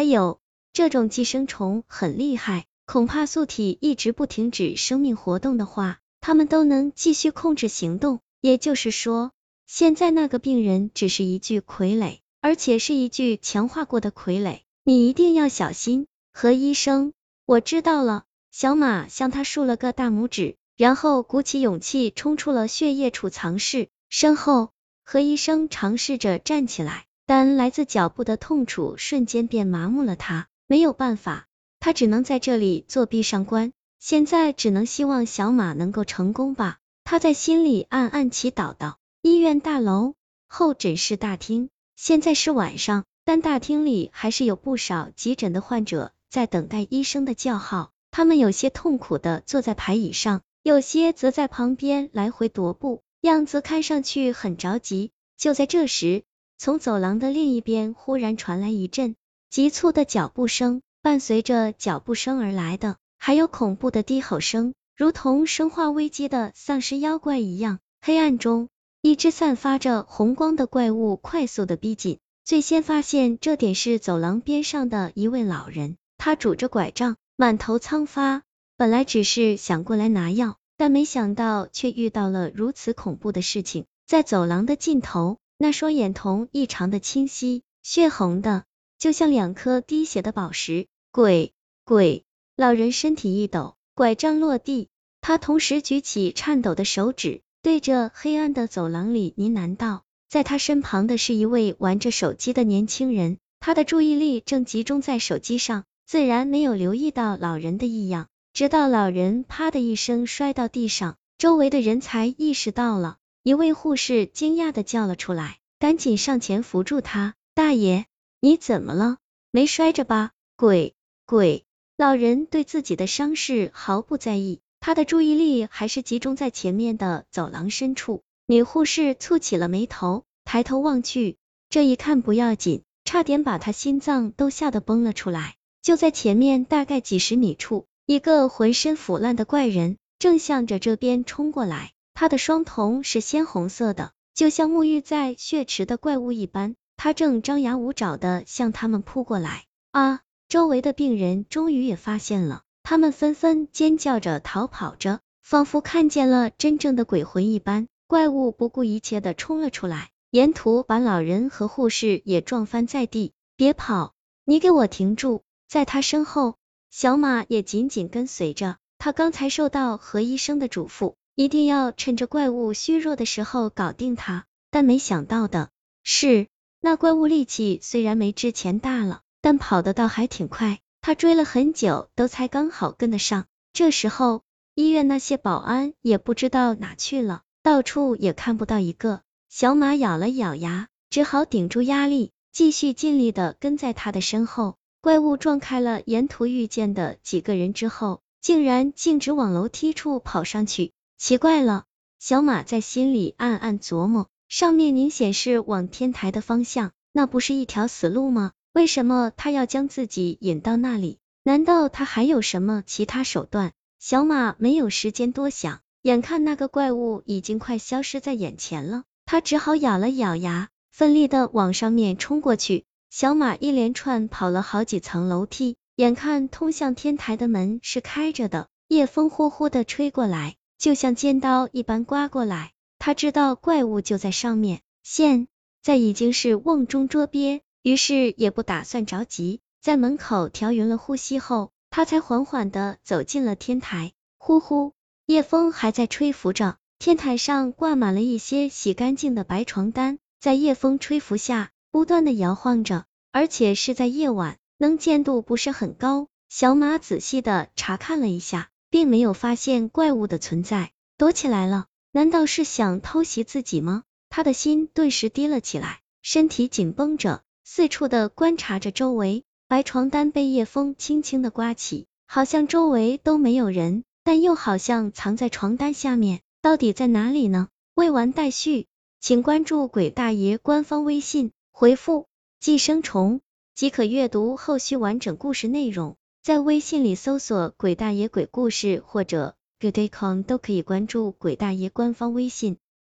还有，这种寄生虫很厉害，恐怕素体一直不停止生命活动的话，他们都能继续控制行动。也就是说，现在那个病人只是一具傀儡，而且是一具强化过的傀儡。你一定要小心，何医生。我知道了。小马向他竖了个大拇指，然后鼓起勇气冲出了血液储藏室。身后，何医生尝试着站起来，但来自脚部的痛楚瞬间便麻木了他。没有办法，他只能在这里作壁上观。现在只能希望小马能够成功吧。他在心里暗暗祈祷道。医院大楼候诊室大厅，现在是晚上，但大厅里还是有不少急诊的患者在等待医生的叫号。他们有些痛苦的坐在排椅上，有些则在旁边来回踱步，样子看上去很着急。就在这时，从走廊的另一边忽然传来一阵急促的脚步声，伴随着脚步声而来的，还有恐怖的低吼声，如同生化危机的丧尸妖怪一样。黑暗中，一只散发着红光的怪物快速的逼近。最先发现这点是走廊边上的一位老人，他拄着拐杖。满头苍发，本来只是想过来拿药，但没想到却遇到了如此恐怖的事情。在走廊的尽头，那双眼瞳异常的清晰，血红的，就像两颗滴血的宝石。鬼鬼，老人身体一抖，拐杖落地，他同时举起颤抖的手指，对着黑暗的走廊里呢喃道。在他身旁的是一位玩着手机的年轻人，他的注意力正集中在手机上。自然没有留意到老人的异样，直到老人啪的一声摔到地上，周围的人才意识到了。一位护士惊讶的叫了出来，赶紧上前扶住他。大爷，你怎么了？没摔着吧？鬼鬼！老人对自己的伤势毫不在意，他的注意力还是集中在前面的走廊深处。女护士蹙起了眉头，抬头望去，这一看不要紧，差点把他心脏都吓得崩了出来。就在前面大概几十米处，一个浑身腐烂的怪人正向着这边冲过来，他的双瞳是鲜红色的，就像沐浴在血池的怪物一般，他正张牙舞爪的向他们扑过来。啊！周围的病人终于也发现了，他们纷纷尖叫着逃跑着，仿佛看见了真正的鬼魂一般。怪物不顾一切的冲了出来，沿途把老人和护士也撞翻在地。别跑！你给我停住！在他身后，小马也紧紧跟随着。他刚才受到何医生的嘱咐，一定要趁着怪物虚弱的时候搞定他。但没想到的是，那怪物力气虽然没之前大了，但跑的倒还挺快。他追了很久，都才刚好跟得上。这时候，医院那些保安也不知道哪去了，到处也看不到一个。小马咬了咬牙，只好顶住压力，继续尽力的跟在他的身后。怪物撞开了沿途遇见的几个人之后，竟然径直往楼梯处跑上去。奇怪了，小马在心里暗暗琢磨。上面明显是往天台的方向，那不是一条死路吗？为什么他要将自己引到那里？难道他还有什么其他手段？小马没有时间多想，眼看那个怪物已经快消失在眼前了，他只好咬了咬牙，奋力的往上面冲过去。小马一连串跑了好几层楼梯，眼看通向天台的门是开着的，夜风呼呼的吹过来，就像尖刀一般刮过来。他知道怪物就在上面，现在已经是瓮中捉鳖，于是也不打算着急，在门口调匀了呼吸后，他才缓缓的走进了天台。呼呼，夜风还在吹拂着，天台上挂满了一些洗干净的白床单，在夜风吹拂下。不断的摇晃着，而且是在夜晚，能见度不是很高。小马仔细的查看了一下，并没有发现怪物的存在，躲起来了。难道是想偷袭自己吗？他的心顿时低了起来，身体紧绷着，四处的观察着周围。白床单被夜风轻轻的刮起，好像周围都没有人，但又好像藏在床单下面，到底在哪里呢？未完待续，请关注鬼大爷官方微信。回复寄生虫即可阅读后续完整故事内容，在微信里搜索“鬼大爷鬼故事”或者 “goodaycon” 都可以关注鬼大爷官方微信。